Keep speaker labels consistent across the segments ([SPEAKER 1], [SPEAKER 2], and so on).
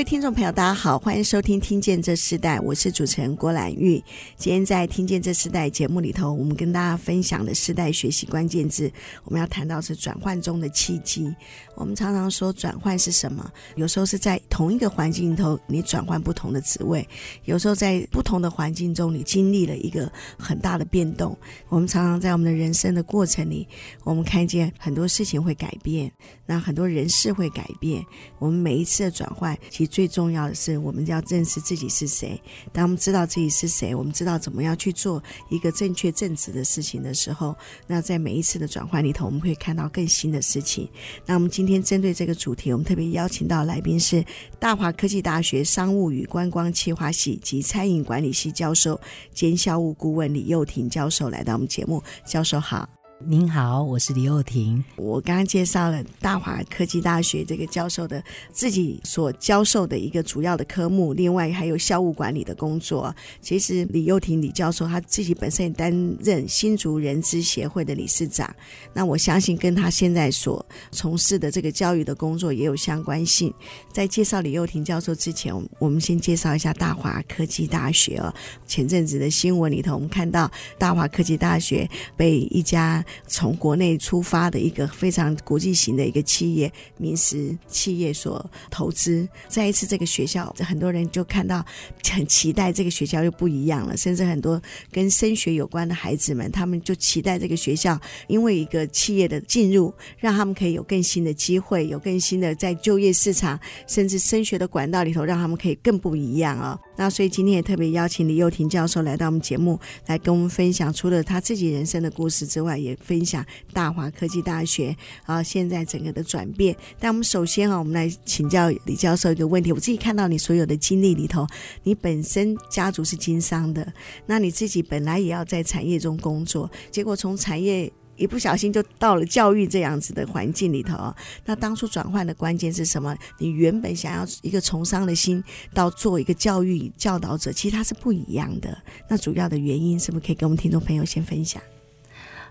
[SPEAKER 1] 位听众朋友，大家好，欢迎收听《听见这世代》，我是主持人郭兰玉。今天在《听见这世代》节目里头，我们跟大家分享的世代学习关键字，我们要谈到是转换中的契机。我们常常说转换是什么？有时候是在同一个环境里头，你转换不同的职位；有时候在不同的环境中，你经历了一个很大的变动。我们常常在我们的人生的过程里，我们看见很多事情会改变，那很多人事会改变。我们每一次的转换。其实最重要的是，我们要认识自己是谁。当我们知道自己是谁，我们知道怎么样去做一个正确正直的事情的时候，那在每一次的转换里头，我们会看到更新的事情。那我们今天针对这个主题，我们特别邀请到来宾是大华科技大学商务与观光企划系及餐饮管理系教授兼校务顾问李幼婷教授来到我们节目。教授好。
[SPEAKER 2] 您好，我是李幼婷。
[SPEAKER 1] 我刚刚介绍了大华科技大学这个教授的自己所教授的一个主要的科目，另外还有校务管理的工作。其实李幼婷李教授他自己本身也担任新竹人资协会的理事长。那我相信跟他现在所从事的这个教育的工作也有相关性。在介绍李幼婷教授之前，我们先介绍一下大华科技大学哦。前阵子的新闻里头，我们看到大华科技大学被一家从国内出发的一个非常国际型的一个企业，明石企业所投资。再一次，这个学校很多人就看到，很期待这个学校又不一样了。甚至很多跟升学有关的孩子们，他们就期待这个学校，因为一个企业的进入，让他们可以有更新的机会，有更新的在就业市场，甚至升学的管道里头，让他们可以更不一样啊、哦。那所以今天也特别邀请李幼婷教授来到我们节目，来跟我们分享，除了他自己人生的故事之外，也分享大华科技大学啊，现在整个的转变。但我们首先啊，我们来请教李教授一个问题：我自己看到你所有的经历里头，你本身家族是经商的，那你自己本来也要在产业中工作，结果从产业。一不小心就到了教育这样子的环境里头，那当初转换的关键是什么？你原本想要一个从商的心，到做一个教育教导者，其实它是不一样的。那主要的原因是不是可以跟我们听众朋友先分享？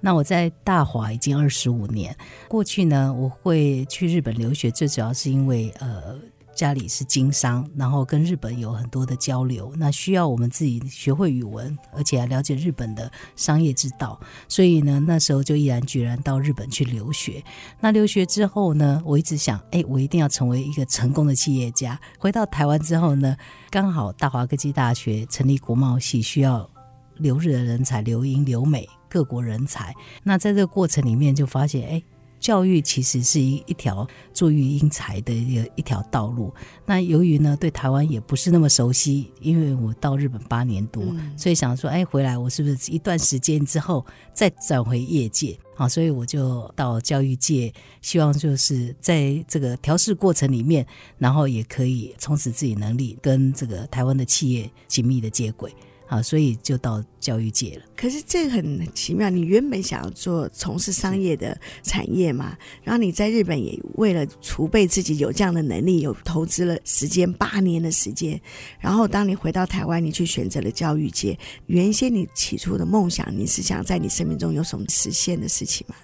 [SPEAKER 2] 那我在大华已经二十五年，过去呢，我会去日本留学，最主要是因为呃。家里是经商，然后跟日本有很多的交流，那需要我们自己学会语文，而且还了解日本的商业之道，所以呢，那时候就毅然决然到日本去留学。那留学之后呢，我一直想，哎，我一定要成为一个成功的企业家。回到台湾之后呢，刚好大华科技大学成立国贸系，需要留日的人才，留英、留美各国人才。那在这个过程里面，就发现，哎。教育其实是一一条助育英才的一个一条道路。那由于呢，对台湾也不是那么熟悉，因为我到日本八年多，嗯、所以想说，哎，回来我是不是一段时间之后再转回业界？好，所以我就到教育界，希望就是在这个调试过程里面，然后也可以充实自己能力，跟这个台湾的企业紧密的接轨。啊，所以就到教育界了。
[SPEAKER 1] 可是这很奇妙，你原本想要做从事商业的产业嘛，然后你在日本也为了储备自己有这样的能力，有投资了时间八年的时间，然后当你回到台湾，你去选择了教育界。原先你起初的梦想，你是想在你生命中有什么实现的事情吗？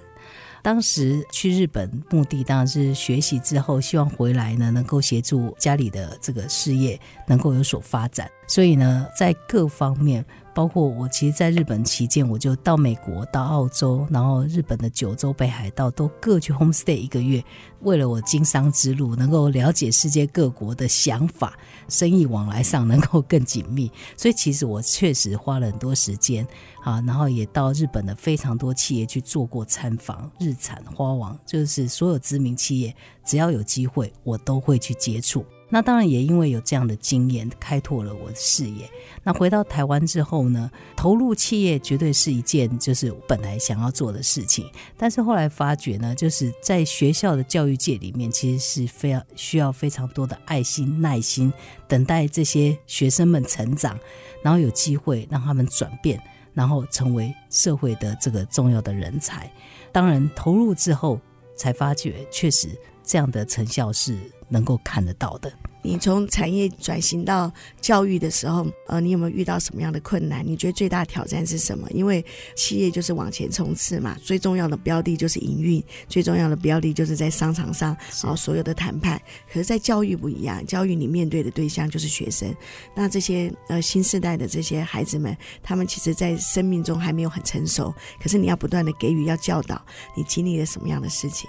[SPEAKER 2] 当时去日本目的当然是学习之后，希望回来呢能够协助家里的这个事业能够有所发展，所以呢在各方面。包括我，其实在日本期间，我就到美国、到澳洲，然后日本的九州、北海道都各去 home stay 一个月，为了我经商之路能够了解世界各国的想法，生意往来上能够更紧密。所以其实我确实花了很多时间啊，然后也到日本的非常多企业去做过参访，日产、花王，就是所有知名企业，只要有机会，我都会去接触。那当然也因为有这样的经验，开拓了我的视野。那回到台湾之后呢，投入企业绝对是一件就是本来想要做的事情。但是后来发觉呢，就是在学校的教育界里面，其实是非常需要非常多的爱心、耐心，等待这些学生们成长，然后有机会让他们转变。然后成为社会的这个重要的人才。当然，投入之后才发觉，确实这样的成效是能够看得到的。
[SPEAKER 1] 你从产业转型到教育的时候，呃，你有没有遇到什么样的困难？你觉得最大的挑战是什么？因为企业就是往前冲刺嘛，最重要的标的就是营运，最重要的标的就是在商场上，然后所有的谈判。可是，在教育不一样，教育你面对的对象就是学生。那这些呃新时代的这些孩子们，他们其实在生命中还没有很成熟，可是你要不断的给予，要教导，你经历了什么样的事情？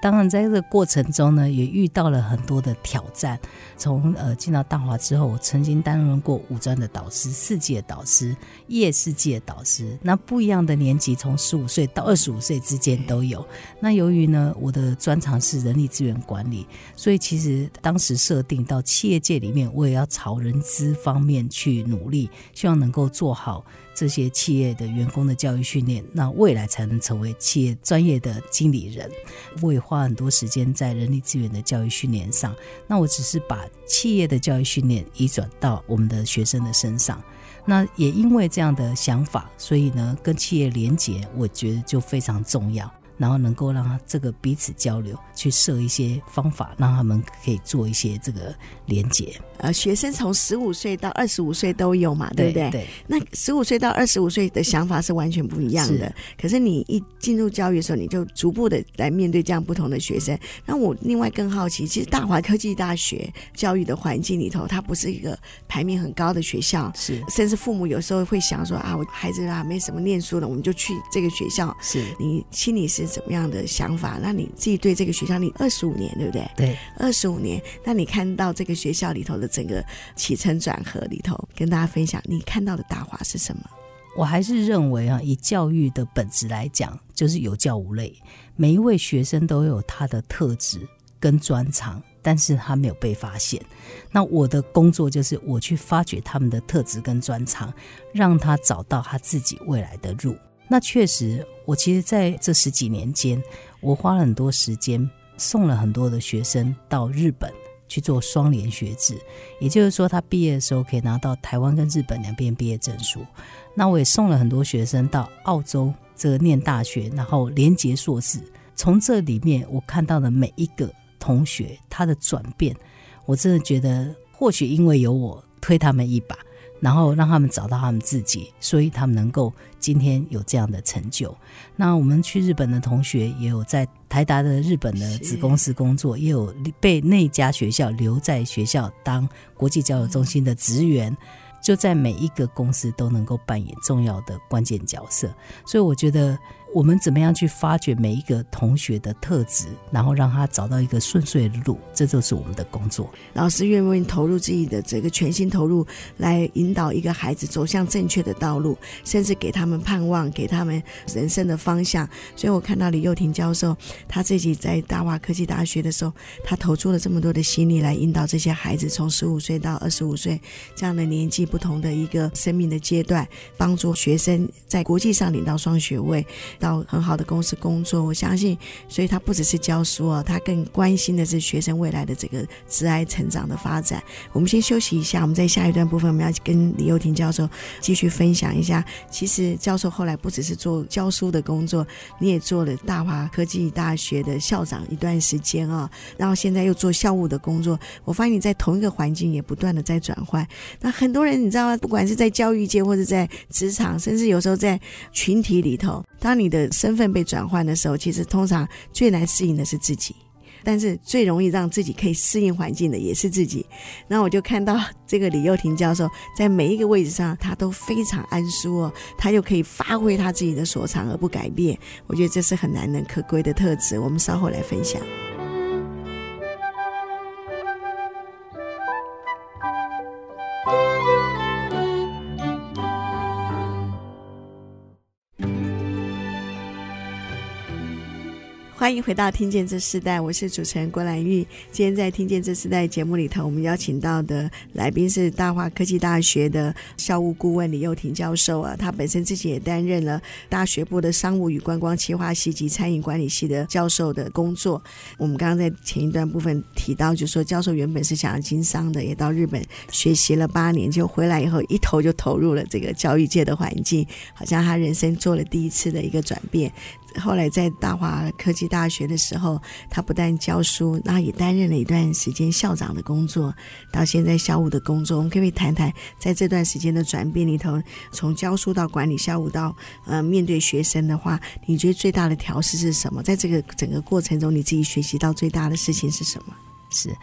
[SPEAKER 2] 当然，在这个过程中呢，也遇到了很多的挑战。从呃进到大华之后，我曾经担任过五专的导师、四季的导师、夜视季的导师。那不一样的年级，从十五岁到二十五岁之间都有。那由于呢，我的专长是人力资源管理，所以其实当时设定到企业界里面，我也要朝人资方面去努力，希望能够做好。这些企业的员工的教育训练，那未来才能成为企业专业的经理人。我也花很多时间在人力资源的教育训练上。那我只是把企业的教育训练移转到我们的学生的身上。那也因为这样的想法，所以呢，跟企业连结，我觉得就非常重要。然后能够让他这个彼此交流，去设一些方法，让他们可以做一些这个连接。
[SPEAKER 1] 呃，学生从十五岁到二十五岁都有嘛，对不对？
[SPEAKER 2] 对。
[SPEAKER 1] 那十五岁到二十五岁的想法是完全不一样的。是。可是你一进入教育的时候，你就逐步的来面对这样不同的学生。那我另外更好奇，其实大华科技大学教育的环境里头，它不是一个排名很高的学校，
[SPEAKER 2] 是。
[SPEAKER 1] 甚至父母有时候会想说啊，我孩子啊没什么念书了，我们就去这个学校。
[SPEAKER 2] 是。
[SPEAKER 1] 你心里是怎么样的想法？那你自己对这个学校，你二十五年，对不对？
[SPEAKER 2] 对。
[SPEAKER 1] 二十五年，那你看到这个学校里头的。整个起承转合里头，跟大家分享你看到的大华是什么？
[SPEAKER 2] 我还是认为啊，以教育的本质来讲，就是有教无类。每一位学生都有他的特质跟专长，但是他没有被发现。那我的工作就是我去发掘他们的特质跟专长，让他找到他自己未来的路。那确实，我其实在这十几年间，我花了很多时间，送了很多的学生到日本。去做双联学制，也就是说，他毕业的时候可以拿到台湾跟日本两边毕业证书。那我也送了很多学生到澳洲这个念大学，然后连结硕士。从这里面我看到的每一个同学他的转变，我真的觉得，或许因为有我推他们一把。然后让他们找到他们自己，所以他们能够今天有这样的成就。那我们去日本的同学也有在台达的日本的子公司工作，也有被那家学校留在学校当国际交流中心的职员，就在每一个公司都能够扮演重要的关键角色。所以我觉得。我们怎么样去发掘每一个同学的特质，然后让他找到一个顺遂的路，这就是我们的工作。
[SPEAKER 1] 老师愿不愿意投入自己的这个全心投入，来引导一个孩子走向正确的道路，甚至给他们盼望，给他们人生的方向。所以我看到李幼婷教授，他自己在大华科技大学的时候，他投出了这么多的心力来引导这些孩子，从十五岁到二十五岁这样的年纪不同的一个生命的阶段，帮助学生在国际上领到双学位。到很好的公司工作，我相信，所以他不只是教书啊，他更关心的是学生未来的这个自爱成长的发展。我们先休息一下，我们在下一段部分，我们要跟李幼婷教授继续分享一下。其实教授后来不只是做教书的工作，你也做了大华科技大学的校长一段时间啊，然后现在又做校务的工作。我发现你在同一个环境也不断的在转换。那很多人你知道吗？不管是在教育界或者在职场，甚至有时候在群体里头，当你的身份被转换的时候，其实通常最难适应的是自己，但是最容易让自己可以适应环境的也是自己。那我就看到这个李幼婷教授在每一个位置上，他都非常安舒哦，他就可以发挥他自己的所长而不改变。我觉得这是很难能可贵的特质。我们稍后来分享。欢迎回到《听见这世代》，我是主持人郭兰玉。今天在《听见这世代》节目里头，我们邀请到的来宾是大华科技大学的校务顾问李幼婷教授啊。他本身自己也担任了大学部的商务与观光企划系及餐饮管理系的教授的工作。我们刚刚在前一段部分提到，就说教授原本是想要经商的，也到日本学习了八年，就回来以后一头就投入了这个教育界的环境，好像他人生做了第一次的一个转变。后来在大华科技大大学的时候，他不但教书，那也担任了一段时间校长的工作，到现在校务的工作。我们可以谈谈在这段时间的转变里头，从教书到管理校务到呃面对学生的话，你觉得最大的调试是什么？在这个整个过程中，你自己学习到最大的事情是什么？
[SPEAKER 2] 是。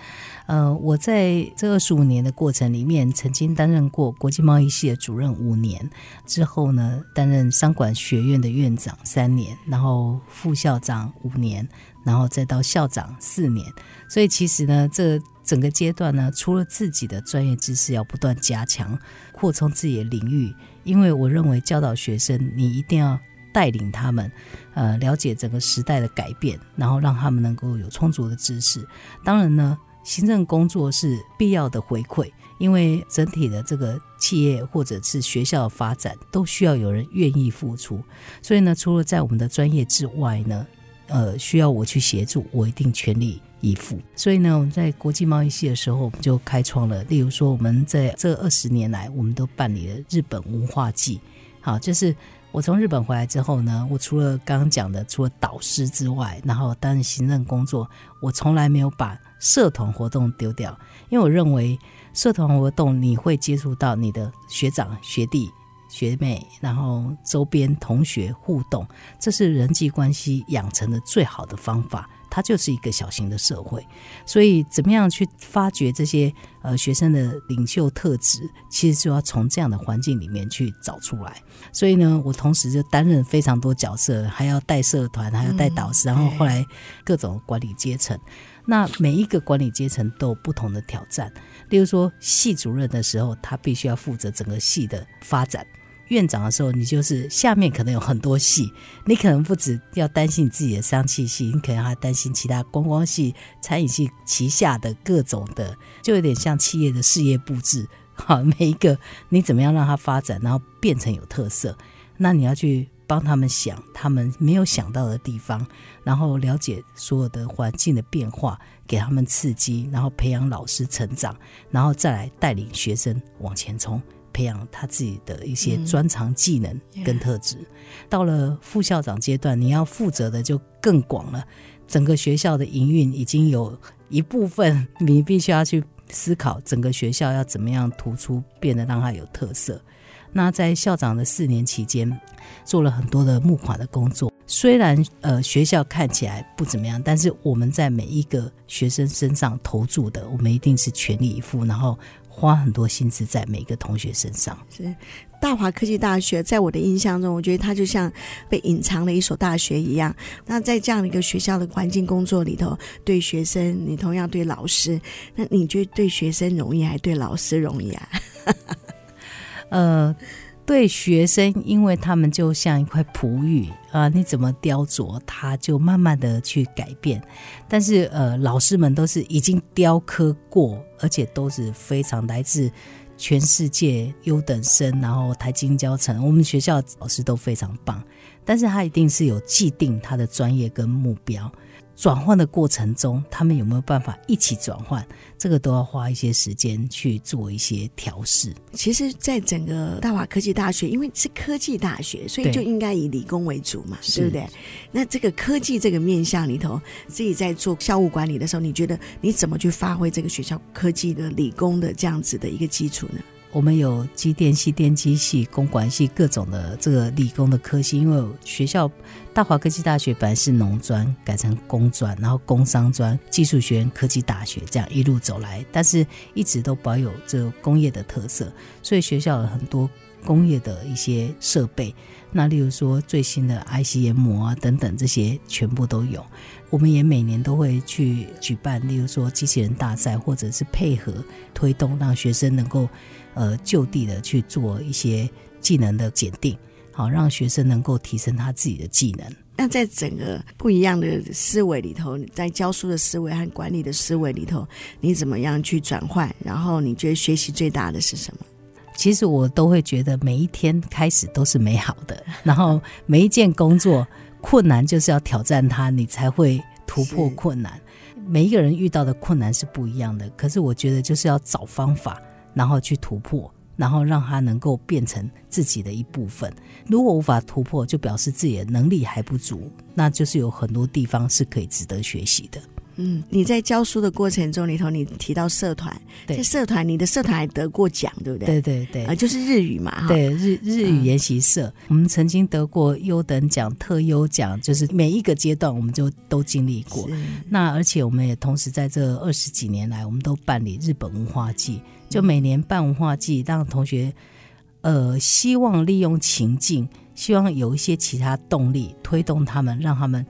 [SPEAKER 2] 呃，我在这二十五年的过程里面，曾经担任过国际贸易系的主任五年，之后呢，担任商管学院的院长三年，然后副校长五年，然后再到校长四年。所以其实呢，这整个阶段呢，除了自己的专业知识要不断加强、扩充自己的领域，因为我认为教导学生，你一定要带领他们，呃，了解整个时代的改变，然后让他们能够有充足的知识。当然呢。行政工作是必要的回馈，因为整体的这个企业或者是学校的发展都需要有人愿意付出。所以呢，除了在我们的专业之外呢，呃，需要我去协助，我一定全力以赴。所以呢，我们在国际贸易系的时候，我们就开创了，例如说，我们在这二十年来，我们都办理了日本文化祭。好，就是我从日本回来之后呢，我除了刚刚讲的，除了导师之外，然后担任行政工作，我从来没有把社团活动丢掉，因为我认为社团活动你会接触到你的学长、学弟、学妹，然后周边同学互动，这是人际关系养成的最好的方法。它就是一个小型的社会，所以怎么样去发掘这些呃学生的领袖特质，其实就要从这样的环境里面去找出来。所以呢，我同时就担任非常多角色，还要带社团，还要带导师，然后后来各种管理阶层。那每一个管理阶层都有不同的挑战。例如说，系主任的时候，他必须要负责整个系的发展；院长的时候，你就是下面可能有很多系，你可能不止要担心你自己的商气系，你可能还担心其他观光系、餐饮系旗下的各种的，就有点像企业的事业布置。好，每一个你怎么样让它发展，然后变成有特色，那你要去。帮他们想他们没有想到的地方，然后了解所有的环境的变化，给他们刺激，然后培养老师成长，然后再来带领学生往前冲，培养他自己的一些专长技能跟特质。嗯 yeah. 到了副校长阶段，你要负责的就更广了。整个学校的营运已经有一部分，你必须要去思考整个学校要怎么样突出，变得让它有特色。那在校长的四年期间，做了很多的募款的工作。虽然呃学校看起来不怎么样，但是我们在每一个学生身上投注的，我们一定是全力以赴，然后花很多心思在每个同学身上。
[SPEAKER 1] 是大华科技大学，在我的印象中，我觉得它就像被隐藏的一所大学一样。那在这样的一个学校的环境工作里头，对学生，你同样对老师，那你觉得对学生容易还对老师容易啊？
[SPEAKER 2] 呃，对学生，因为他们就像一块璞玉啊，你怎么雕琢，它就慢慢的去改变。但是呃，老师们都是已经雕刻过，而且都是非常来自全世界优等生，然后台金交成，我们学校老师都非常棒。但是他一定是有既定他的专业跟目标。转换的过程中，他们有没有办法一起转换？这个都要花一些时间去做一些调试。
[SPEAKER 1] 其实，在整个大华科技大学，因为是科技大学，所以就应该以理工为主嘛，对，对不对？那这个科技这个面向里头，自己在做校务管理的时候，你觉得你怎么去发挥这个学校科技的理工的这样子的一个基础呢？
[SPEAKER 2] 我们有机电系、电机系、工管系各种的这个理工的科系，因为学校大华科技大学本来是农专，改成工专，然后工商专、技术学院、科技大学这样一路走来，但是一直都保有这个工业的特色，所以学校有很多工业的一些设备，那例如说最新的 IC 研磨啊等等这些全部都有。我们也每年都会去举办，例如说机器人大赛，或者是配合推动，让学生能够。呃，就地的去做一些技能的检定，好让学生能够提升他自己的技能。
[SPEAKER 1] 那在整个不一样的思维里头，在教书的思维和管理的思维里头，你怎么样去转换？然后你觉得学习最大的是什么？
[SPEAKER 2] 其实我都会觉得每一天开始都是美好的，然后每一件工作困难就是要挑战它，你才会突破困难。每一个人遇到的困难是不一样的，可是我觉得就是要找方法，然后去突破。然后让它能够变成自己的一部分。如果无法突破，就表示自己的能力还不足，那就是有很多地方是可以值得学习的。
[SPEAKER 1] 嗯，你在教书的过程中里头，你提到社团，
[SPEAKER 2] 对，
[SPEAKER 1] 这社团，你的社团还得过奖，对不对？
[SPEAKER 2] 对对对，
[SPEAKER 1] 呃，就是日语嘛，
[SPEAKER 2] 对，日日语研习社，嗯，我们曾经得过优等奖、特优奖，就是每一个阶段我们就都经历过。那而且我们也同时在这二十几年来，我们都办理日本文化祭，就每年办文化祭，让同学呃希望利用情境，希望有一些其他动力推动他们，让他们。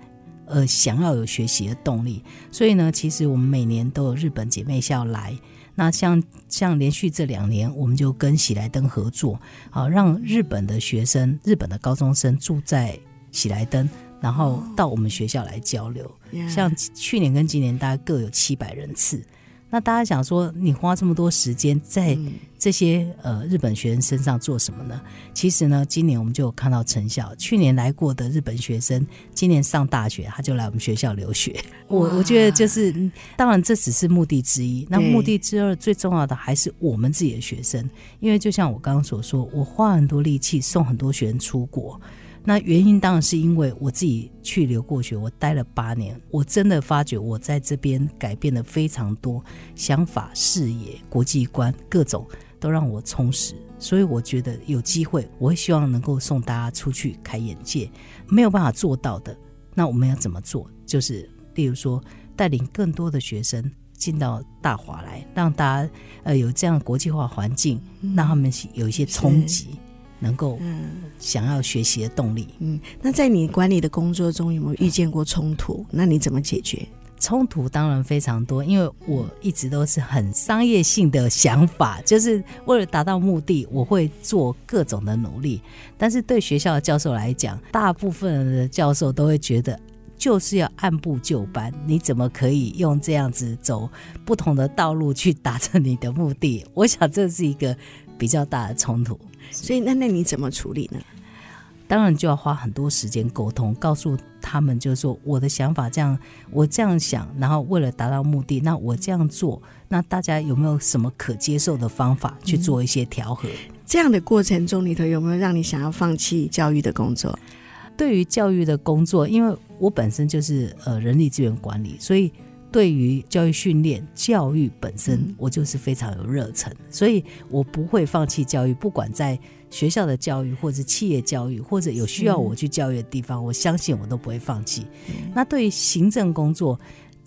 [SPEAKER 2] 呃，想要有学习的动力，所以呢，其实我们每年都有日本姐妹校来。那像像连续这两年，我们就跟喜来登合作，好让日本的学生、日本的高中生住在喜来登，然后到我们学校来交流。像去年跟今年，大概各有七百人次。那大家想说，你花这么多时间在这些呃日本学生身上做什么呢？其实呢，今年我们就有看到成效。去年来过的日本学生，今年上大学他就来我们学校留学。我我觉得就是，当然这只是目的之一。那目的之二最重要的还是我们自己的学生，因为就像我刚刚所说，我花很多力气送很多学生出国。那原因当然是因为我自己去留过学，我待了八年，我真的发觉我在这边改变了非常多，想法、视野、国际观各种都让我充实，所以我觉得有机会，我会希望能够送大家出去开眼界。没有办法做到的，那我们要怎么做？就是例如说，带领更多的学生进到大华来，让大家呃有这样国际化环境，让他们有一些冲击。能够想要学习的动力。
[SPEAKER 1] 嗯，那在你管理的工作中有没有遇见过冲突？那你怎么解决？
[SPEAKER 2] 冲突当然非常多，因为我一直都是很商业性的想法，就是为了达到目的，我会做各种的努力。但是对学校的教授来讲，大部分的教授都会觉得，就是要按部就班。你怎么可以用这样子走不同的道路去达成你的目的？我想这是一个比较大的冲突。
[SPEAKER 1] 所以，那那你怎么处理呢？
[SPEAKER 2] 当然就要花很多时间沟通，告诉他们就是说我的想法这样，我这样想，然后为了达到目的，那我这样做，那大家有没有什么可接受的方法去做一些调和？
[SPEAKER 1] 嗯，这样的过程中里头有没有让你想要放弃教育的工作？
[SPEAKER 2] 对于教育的工作，因为我本身就是呃人力资源管理，所以。对于教育训练、教育本身，我就是非常有热忱，所以我不会放弃教育。不管在学校的教育，或者企业教育，或者有需要我去教育的地方，我相信我都不会放弃。那对于行政工作，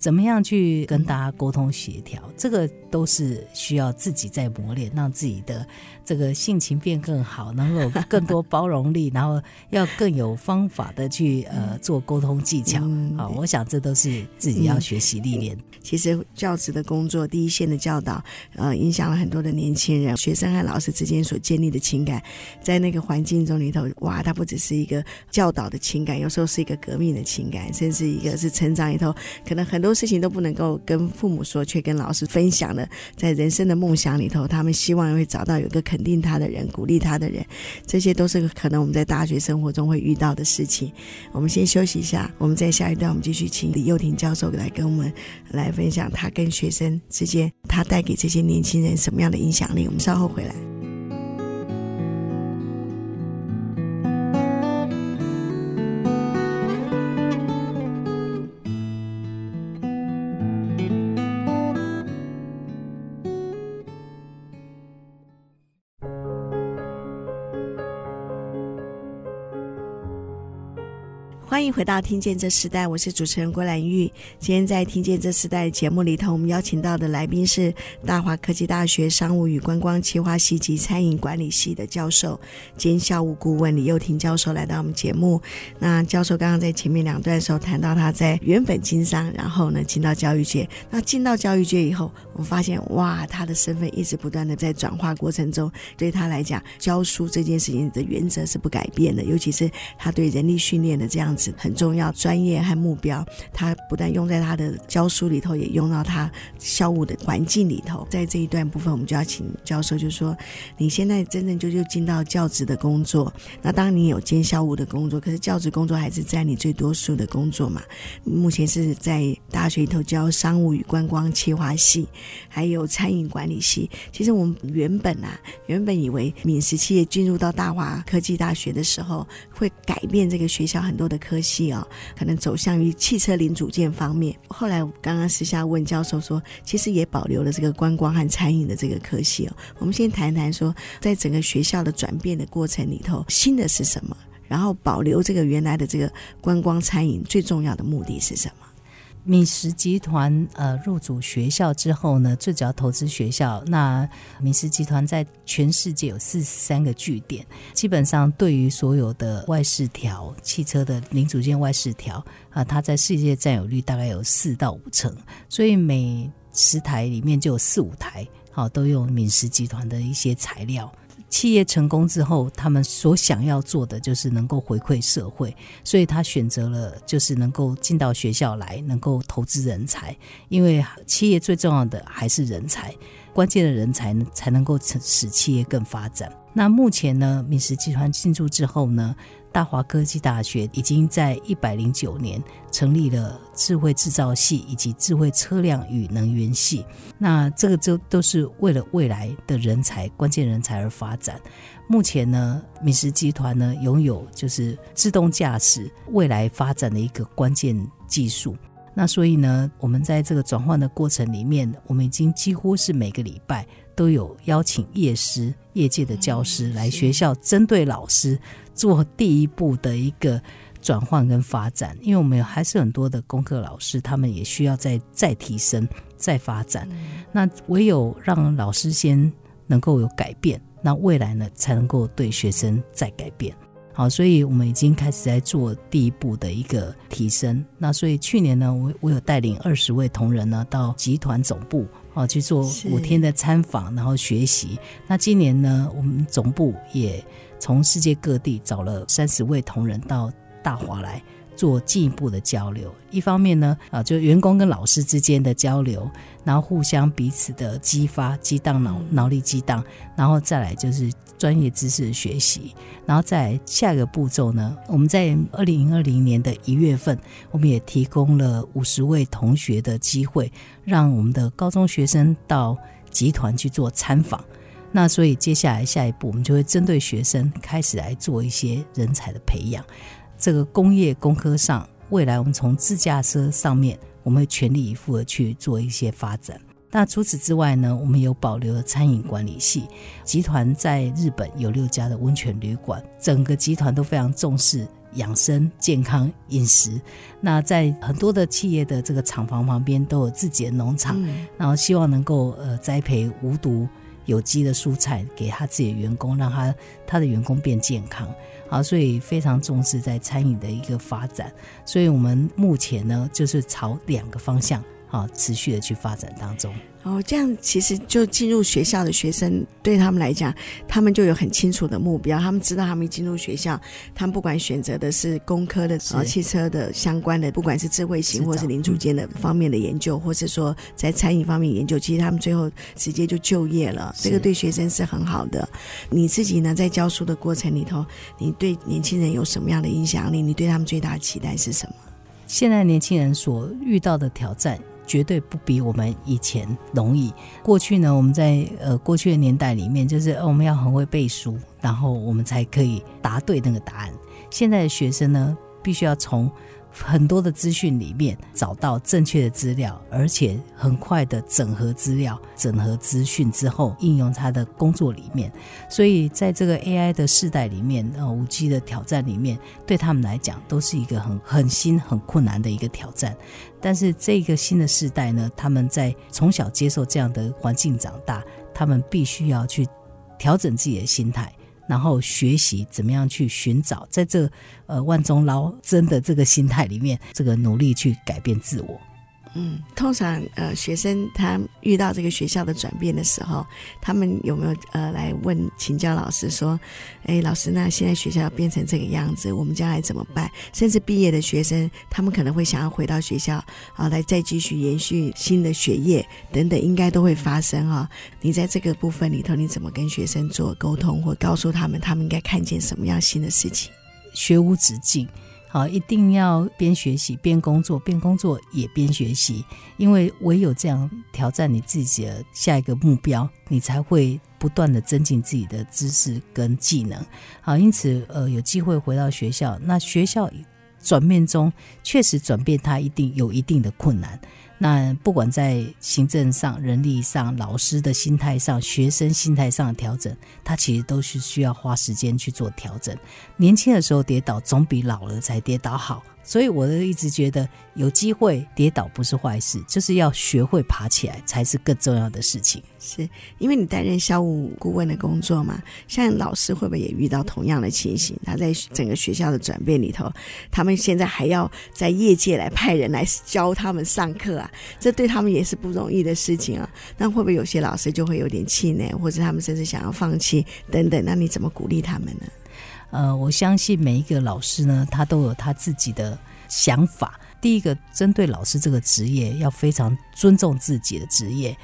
[SPEAKER 2] 怎么样去跟大家沟通协调，这个都是需要自己在磨练，让自己的。这个性情变更好，能够有更多包容力，然后要更有方法的去呃做沟通技巧。好，我想这都是自己要学习历练。
[SPEAKER 1] 嗯，其实教职的工作，第一线的教导，呃，影响了很多的年轻人，学生和老师之间所建立的情感，在那个环境中里头，哇，它不只是一个教导的情感，有时候是一个革命的情感，甚至一个是成长里头，可能很多事情都不能够跟父母说，却跟老师分享的，在人生的梦想里头，他们希望会找到有一个肯。肯定他的人，鼓励他的人，这些都是可能我们在大学生活中会遇到的事情。我们先休息一下，我们在下一段我们继续请李幼婷教授来跟我们来分享他跟学生之间，他带给这些年轻人什么样的影响力。我们稍后回来。欢迎回到《听见这时代》，我是主持人郭兰玉。今天在《听见这时代》节目里头，我们邀请到的来宾是大华科技大学商务与观光企划系及餐饮管理系的教授兼校务顾问李幼婷教授来到我们节目。那教授刚刚在前面两段的时候谈到他在原本经商，然后呢进到教育界。那进到教育界以后，我发现哇，他的身份一直不断的在转化过程中，对他来讲，教书这件事情的原则是不改变的，尤其是他对人力训练的这样。子很重要，专业和目标，他不但用在他的教书里头，也用到他校务的环境里头。在这一段部分，我们就要请教授，就说，你现在真正就就进到教职的工作，那当你有兼校务的工作，可是教职工作还是占你最多数的工作嘛。目前是在大学里头教商务与观光企划系，还有餐饮管理系。其实我们原本啊，原本以为闽食企业进入到大华科技大学的时候，会改变这个学校很多的科系哦，可能走向于汽车零组件方面。后来我刚刚私下问教授说，其实也保留了这个观光和餐饮的这个科系哦。我们先谈谈说，在整个学校的转变的过程里头，新的是什么？然后保留这个原来的这个观光餐饮最重要的目的是什么？
[SPEAKER 2] 闽食集团呃入主学校之后呢，最主要投资学校。那闽食集团在全世界有四十三个据点，基本上对于所有的外饰条、汽车的零组件外饰条啊，它在世界占有率大概有四到五成，所以每十台里面就有四五台，好、都用闽食集团的一些材料。企业成功之后，他们所想要做的就是能够回馈社会，所以他选择了就是能够进到学校来，能够投资人才。因为企业最重要的还是人才，关键的人才呢才能够使企业更发展。那目前呢，米食集团进驻之后呢，大华科技大学已经在一百零九年成立了智慧制造系以及智慧车辆与能源系，那这个就都是为了未来的人才、关键人才而发展。目前呢，闽食集团呢拥有就是自动驾驶未来发展的一个关键技术。那所以呢，我们在这个转换的过程里面，我们已经几乎是每个礼拜。都有邀请业师、业界的教师来学校，针对老师做第一步的一个转换跟发展。因为我们还是很多的功课老师，他们也需要再再提升、再发展。那唯有让老师先能够有改变，那未来呢才能够对学生再改变。好，所以我们已经开始在做第一步的一个提升。那所以去年呢，我我有带领二十位同仁呢到集团总部。啊，去做五天的参访，然后学习。那今年呢，我们总部也从世界各地找了三十位同仁到大华来做进一步的交流。一方面呢，啊，就员工跟老师之间的交流，然后互相彼此的激发、激荡脑脑力激荡，然后再来就是。专业知识的学习，然后在下一个步骤呢，我们在二零二零年的一月份，我们也提供了五十位同学的机会，让我们的高中学生到集团去做参访。那所以接下来下一步，我们就会针对学生开始来做一些人才的培养。这个工业工科上，未来我们从自驾车上面，我们会全力以赴的去做一些发展。那除此之外呢，我们有保留了餐饮管理系。集团在日本有六家的温泉旅馆，整个集团都非常重视养生健康饮食。那在很多的企业的这个厂房旁边都有自己的农场，嗯、然后希望能够呃栽培无毒有机的蔬菜给他自己的员工，让他他的员工变健康。好，所以非常重视在餐饮的一个发展。所以我们目前呢，就是朝两个方向。好，持续的去发展当中。
[SPEAKER 1] 哦，这样其实就进入学校的学生，对他们来讲，他们就有很清楚的目标。他们知道，他们一进入学校，他们不管选择的是工科的、呃汽车的相关的，不管是智慧型或是零组件的方面的研究，或是说在餐饮方面研究，其实他们最后直接就就业了。这个对学生是很好的。你自己呢，在教书的过程里头，你对年轻人有什么样的影响力？你对他们最大的期待是什么？
[SPEAKER 2] 现在年轻人所遇到的挑战。绝对不比我们以前容易。过去呢，我们在呃过去的年代里面，就是我们要很会背书，然后我们才可以答对那个答案。现在的学生呢，必须要从很多的资讯里面找到正确的资料，而且很快的整合资料、整合资讯之后，应用他的工作里面。所以，在这个 AI 的世代里面，呃，5G 的挑战里面，对他们来讲都是一个很很新、很困难的一个挑战。但是，这个新的世代呢，他们在从小接受这样的环境长大，他们必须要去调整自己的心态。然后学习怎么样去寻找，在这呃万中捞针的这个心态里面，这个努力去改变自我。
[SPEAKER 1] 嗯，通常呃，学生他遇到这个学校的转变的时候，他们有没有呃来问请教老师说，哎，老师，那现在学校变成这个样子，我们将来怎么办？甚至毕业的学生，他们可能会想要回到学校啊，来再继续延续新的学业等等，应该都会发生哈、你在这个部分里头，你怎么跟学生做沟通，或告诉他们，他们应该看见什么样新的事情？
[SPEAKER 2] 学无止境。好，一定要边学习边工作，边工作也边学习，因为唯有这样挑战你自己的下一个目标，你才会不断的增进自己的知识跟技能。好，因此呃，有机会回到学校，那学校转变中确实转变，它一定有一定的困难。那不管在行政上、人力上、老师的心态上、学生心态上的调整，他其实都是需要花时间去做调整。年轻的时候跌倒，总比老了才跌倒好。所以，我都一直觉得有机会跌倒不是坏事，就是要学会爬起来才是更重要的事情。
[SPEAKER 1] 是因为你担任校务顾问的工作嘛？像老师会不会也遇到同样的情形？他在整个学校的转变里头，他们现在还要在业界来派人来教他们上课啊，这对他们也是不容易的事情啊。那会不会有些老师就会有点气馁，或者他们甚至想要放弃等等？那你怎么鼓励他们呢？
[SPEAKER 2] 呃，我相信每一个老师呢，他都有他自己的想法。第一个，针对老师这个职业，要非常尊重自己的职业。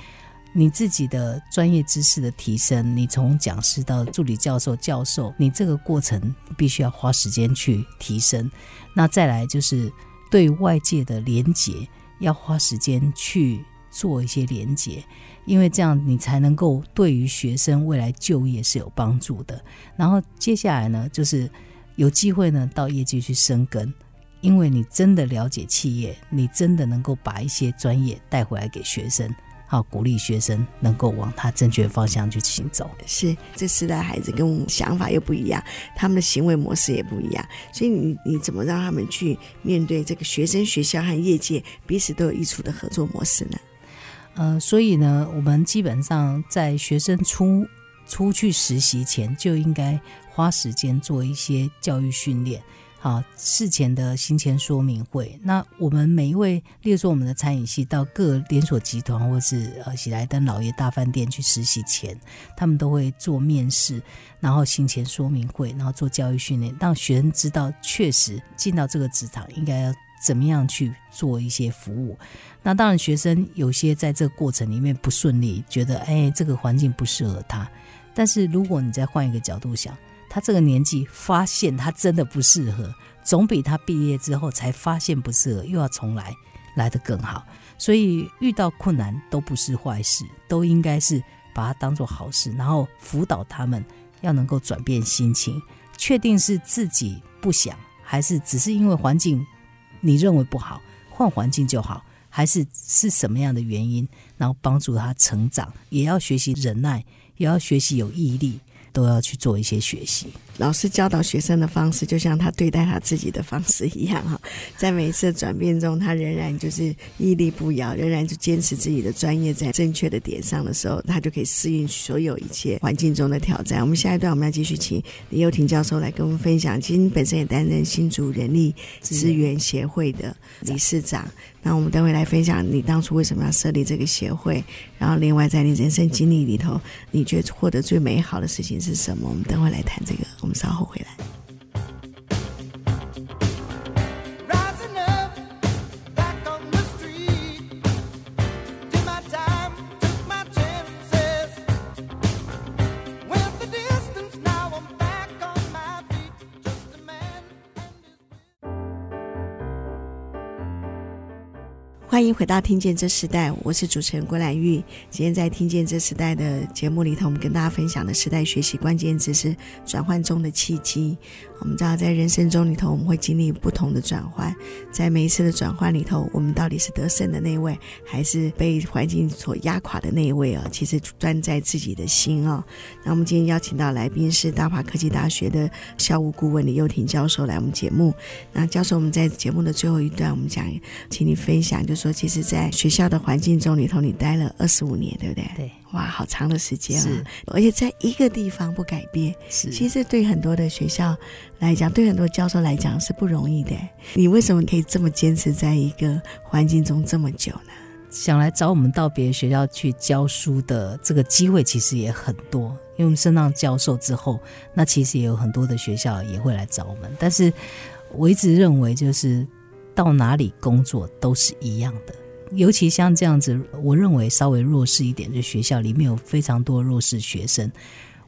[SPEAKER 2] 你自己的专业知识的提升，你从讲师到助理教授、教授，你这个过程必须要花时间去提升。那再来就是对外界的连结，要花时间去做一些连接。因为这样，你才能够对于学生未来就业是有帮助的。然后接下来呢，就是有机会呢到业界去生根，因为你真的了解企业，你真的能够把一些专业带回来给学生，好鼓励学生能够往他正确方向去行走。
[SPEAKER 1] 是，这时代孩子跟我们想法又不一样，他们的行为模式也不一样，所以你你怎么让他们去面对这个学生、学校和业界彼此都有益处的合作模式呢？
[SPEAKER 2] 呃，所以呢，我们基本上在学生出出去实习前，就应该花时间做一些教育训练，好，事前的行前说明会。那我们每一位，例如说我们的餐饮系到各连锁集团或是呃喜来登、老爷大饭店去实习前，他们都会做面试，然后行前说明会，然后做教育训练，让学生知道确实进到这个职场应该要。怎么样去做一些服务？那当然，学生有些在这个过程里面不顺利，觉得哎，这个环境不适合他。但是如果你再换一个角度想，他这个年纪发现他真的不适合，总比他毕业之后才发现不适合又要重来来得更好。所以遇到困难都不是坏事，都应该是把它当做好事，然后辅导他们要能够转变心情，确定是自己不想，还是只是因为环境。你认为不好，换环境就好，还是是什么样的原因？然后帮助他成长，也要学习忍耐，也要学习有毅力。都要去做一些学习。
[SPEAKER 1] 老师教导学生的方式，就像他对待他自己的方式一样哈。在每一次的转变中，他仍然就是屹立不摇，仍然就坚持自己的专业，在正确的点上的时候，他就可以适应所有一切环境中的挑战。我们下一段我们要继续请李幼婷教授来跟我们分享。其实你本身也担任新竹人力资源协会的理事长。那我们等会来分享你当初为什么要设立这个协会，然后另外在你人生经历里头，你觉得获得最美好的事情是什么？我们等会来谈这个，我们稍后回来。回到《听见这时代》，我是主持人郭兰玉。今天在《听见这时代》的节目里头，我们跟大家分享的时代学习关键词是转换中的契机。我们知道，在人生中里头，我们会经历不同的转换，在每一次的转换里头，我们到底是得胜的那一位，还是被环境所压垮的那一位啊？其实专在自己的心啊。那我们今天邀请到来宾是大华科技大学的校务顾问李幼婷教授来我们节目。那教授，我们在节目的最后一段，我们讲，请你分享，就说。其实，在学校的环境中里头，你待了二十五年，对不对？
[SPEAKER 2] 对，
[SPEAKER 1] 哇，好长的时间啊！而且在一个地方不改变，
[SPEAKER 2] 是，
[SPEAKER 1] 其实对很多的学校来讲，对很多教授来讲是不容易的。你为什么可以这么坚持在一个环境中这么久呢？
[SPEAKER 2] 想来找我们到别的学校去教书的这个机会其实也很多，因为我们升上教授之后，那其实也有很多的学校也会来找我们。但是我一直认为，就是到哪里工作都是一样的，尤其像这样子，我认为稍微弱势一点的学校里面有非常多弱势学生，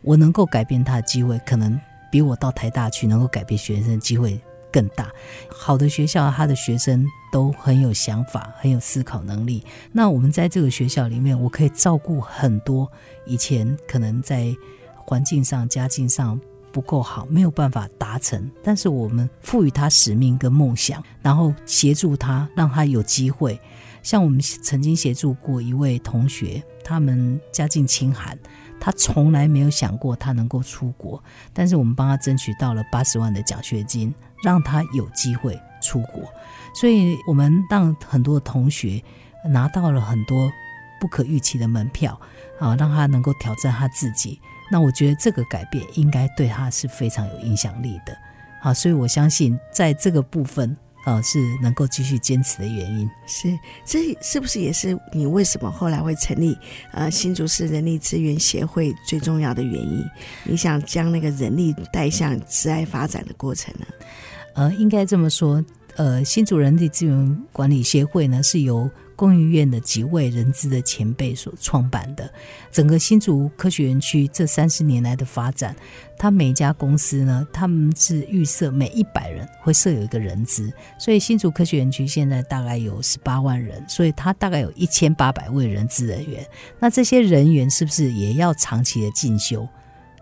[SPEAKER 2] 我能够改变他的机会，可能比我到台大去能够改变学生的机会更大。好的学校，他的学生都很有想法，很有思考能力。那我们在这个学校里面，我可以照顾很多以前可能在环境上、家境上不够好，没有办法达成，但是我们赋予他使命跟梦想，然后协助他，让他有机会。像我们曾经协助过一位同学，他们家境清寒。他从来没有想过他能够出国，但是我们帮他争取到了八十万的奖学金，让他有机会出国。所以，我们让很多同学拿到了很多不可预期的门票，啊，让他能够挑战他自己。那我觉得这个改变应该对他是非常有影响力的，好，所以我相信在这个部分。呃，是能够继续坚持的原因。
[SPEAKER 1] 是，这是不是也是你为什么后来会成立呃新竹市人力资源协会最重要的原因？你想将那个人力带向慈爱发展的过程呢？
[SPEAKER 2] 呃，应该这么说，呃，新竹人力资源管理协会呢是由。工研院的几位人资的前辈所创办的整个新竹科学园区这三十年来的发展，他每一家公司呢，他们是预设每一百人会设有一个人资，所以新竹科学园区现在大概有十八万人，所以他大概有一千八百位人资人员。那这些人员是不是也要长期的进修？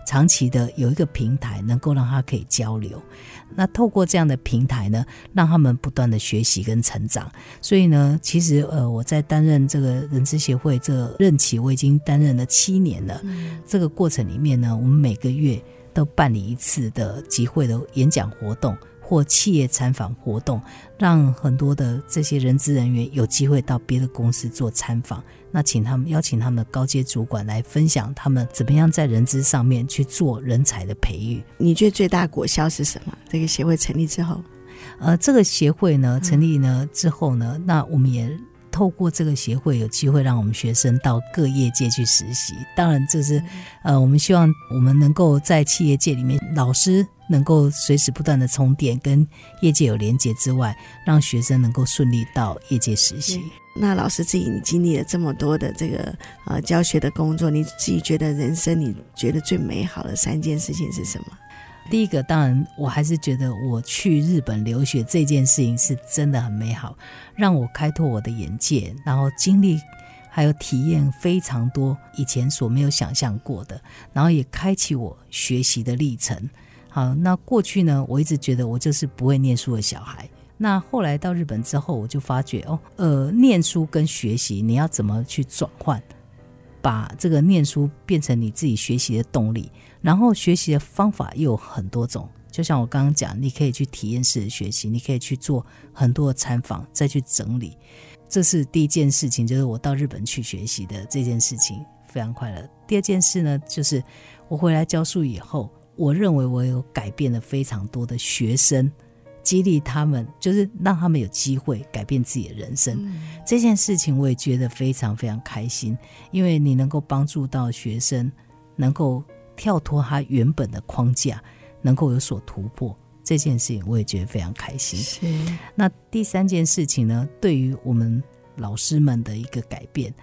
[SPEAKER 2] 长期的有一个平台，能够让他可以交流。那透过这样的平台呢，让他们不断的学习跟成长。所以呢，其实呃，我在担任这个人资协会这个任期，我已经担任了七年了。嗯。这个过程里面呢，我们每个月都办理一次的集会的演讲活动。或企业参访活动，让很多的这些人资人员有机会到别的公司做参访。那请他们邀请他们的高阶主管来分享他们怎么样在人资上面去做人才的培育。
[SPEAKER 1] 你觉得最大果效是什么？这个协会成立之后，
[SPEAKER 2] 呃，这个协会呢成立呢之后呢，嗯、那我们也透过这个协会有机会让我们学生到各业界去实习。当然，这是呃，我们希望我们能够在企业界里面，老师。能够随时不断的充电，跟业界有连接之外，让学生能够顺利到业界实习。
[SPEAKER 1] 那老师自己，你经历了这么多的这个呃教学的工作，你自己觉得人生你觉得最美好的三件事情是什么？
[SPEAKER 2] 第一个，当然我还是觉得我去日本留学这件事情是真的很美好，让我开拓我的眼界，然后经历还有体验非常多以前所没有想象过的，然后也开启我学习的历程。好，那过去呢，我一直觉得我就是不会念书的小孩。那后来到日本之后，我就发觉哦，呃，念书跟学习，你要怎么去转换，把这个念书变成你自己学习的动力，然后学习的方法又有很多种。就像我刚刚讲，你可以去体验式的学习，你可以去做很多的参访，再去整理。这是第一件事情，就是我到日本去学习的这件事情非常快乐。第二件事呢，就是我回来教书以后。我认为我有改变了非常多的学生，激励他们，就是让他们有机会改变自己的人生。嗯。这件事情我也觉得非常非常开心，因为你能够帮助到学生，能够跳脱他原本的框架，能够有所突破。这件事情我也觉得非常开心。
[SPEAKER 1] 是。
[SPEAKER 2] 那第三件事情呢？对于我们老师们的一个改变，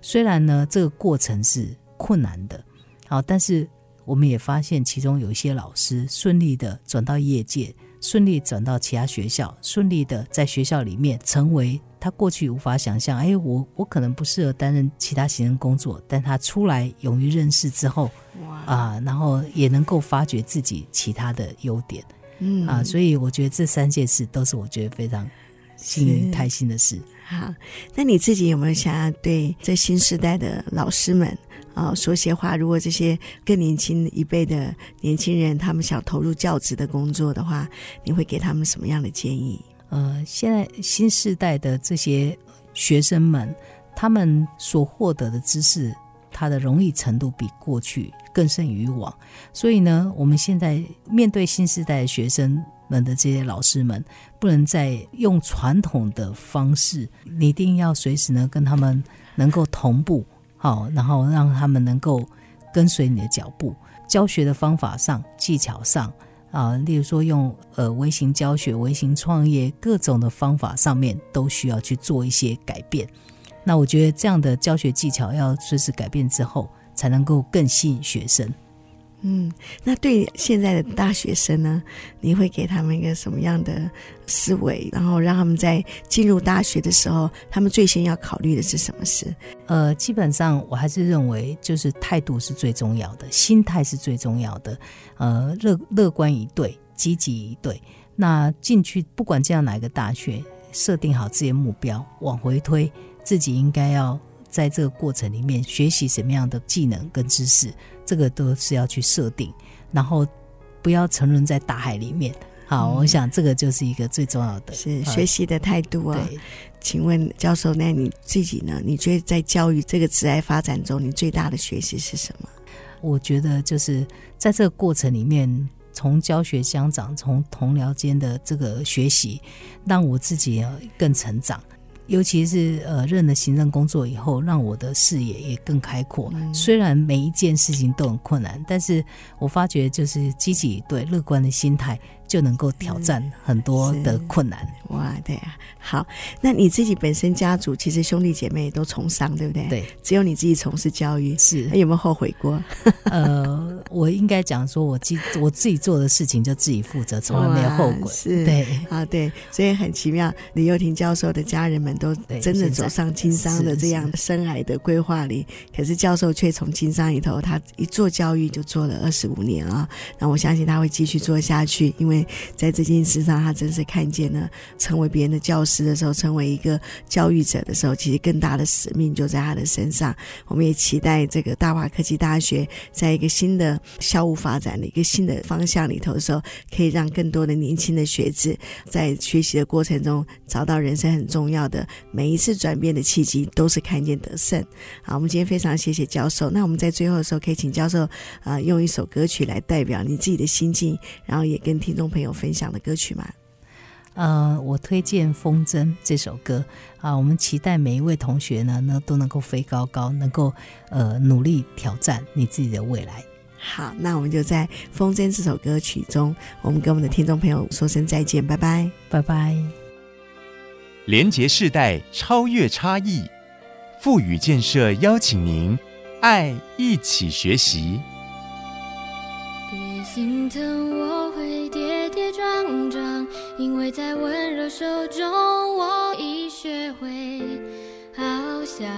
[SPEAKER 2] 虽然呢这个过程是困难的，好，但是。我们也发现，其中有一些老师顺利的转到业界，顺利转到其他学校，顺利的在学校里面成为他过去无法想象。哎，我我可能不适合担任其他行政工作，但他出来勇于认识之后，哇啊，然后也能够发掘自己其他的优点，嗯啊，所以我觉得这三件事都是我觉得非常幸运开心的事。
[SPEAKER 1] 好，那你自己有没有想要对这新时代的老师们？啊，说些话。如果这些更年轻一辈的年轻人，他们想投入教职的工作的话，你会给他们什么样的建议？
[SPEAKER 2] 呃，现在新时代的这些学生们他们所获得的知识，它的容易程度比过去更胜于往。所以呢，我们现在面对新时代学生们的这些老师们，不能再用传统的方式，你一定要随时呢跟他们能够同步，好，然后让他们能够跟随你的脚步。教学的方法上、技巧上啊，例如说用呃微型教学、微型创业各种的方法上面，都需要去做一些改变。那我觉得这样的教学技巧要随时改变之后，才能够更吸引学生。
[SPEAKER 1] 嗯，那对现在的大学生呢，你会给他们一个什么样的思维？然后让他们在进入大学的时候，他们最先要考虑的是什么事？
[SPEAKER 2] 呃，基本上我还是认为，就是态度是最重要的，心态是最重要的。呃，乐乐观一对，积极一对。那进去不管这样哪一个大学，设定好自己的目标，往回推，自己应该要在这个过程里面学习什么样的技能跟知识。这个都是要去设定，然后不要沉沦在大海里面。好，嗯、我想这个就是一个最重要的，
[SPEAKER 1] 是学习的态度啊。
[SPEAKER 2] 对，
[SPEAKER 1] 请问教授，那你自己呢？你觉得在教育这个职业发展中，你最大的学习是什么？
[SPEAKER 2] 我觉得就是在这个过程里面，从教学相长，从同僚间的这个学习，让我自己更成长。尤其是呃，任了行政工作以后，让我的视野也更开阔。嗯、虽然每一件事情都很困难，但是我发觉就是积极对、乐观的心态。就能够挑战很多的困难。
[SPEAKER 1] 哇，对啊，好，那你自己本身家族其实兄弟姐妹都从商，对不对？
[SPEAKER 2] 对，
[SPEAKER 1] 只有你自己从事教育，
[SPEAKER 2] 是。
[SPEAKER 1] 有没有后悔过？
[SPEAKER 2] 呃，我应该讲说，我自我自己做的事情就自己负责，从来没有后悔。
[SPEAKER 1] 是，
[SPEAKER 2] 对
[SPEAKER 1] 啊，对，所以很奇妙。李幼婷教授的家人们都真的走上经商的这样深海的规划里，可是教授却从经商里头，他一做教育就做了二十五年啊。那我相信他会继续做下去，因为。在这件事上，他真是看见了成为别人的教师的时候，成为一个教育者的时候，其实更大的使命就在他的身上。我们也期待这个大华科技大学在一个新的校务发展的一个新的方向里头的时候，可以让更多的年轻的学子在学习的过程中找到人生很重要的每一次转变的契机，都是看见得胜。好，我们今天非常谢谢教授。那我们在最后的时候，可以请教授啊、用一首歌曲来代表你自己的心境，然后也跟听众。朋友分享的歌曲吗？
[SPEAKER 2] 呃，我推荐《风筝》这首歌啊。我们期待每一位同学呢，呢都能够飞高高，能够呃努力挑战你自己的未来。
[SPEAKER 1] 好，那我们就在《风筝》这首歌曲中，我们跟我们的听众朋友说声再见，拜拜，
[SPEAKER 2] 拜拜。
[SPEAKER 3] 连结世代，超越差异，富予建设邀请您，爱一起学
[SPEAKER 4] 习。心疼，我会跌跌撞撞，因为在温柔手中，我已学会翱翔。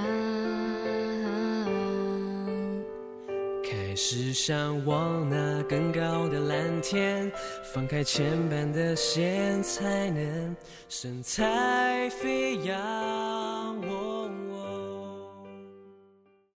[SPEAKER 5] 开始向往那更高的蓝天，放开牵绊的线，才能神采飞扬。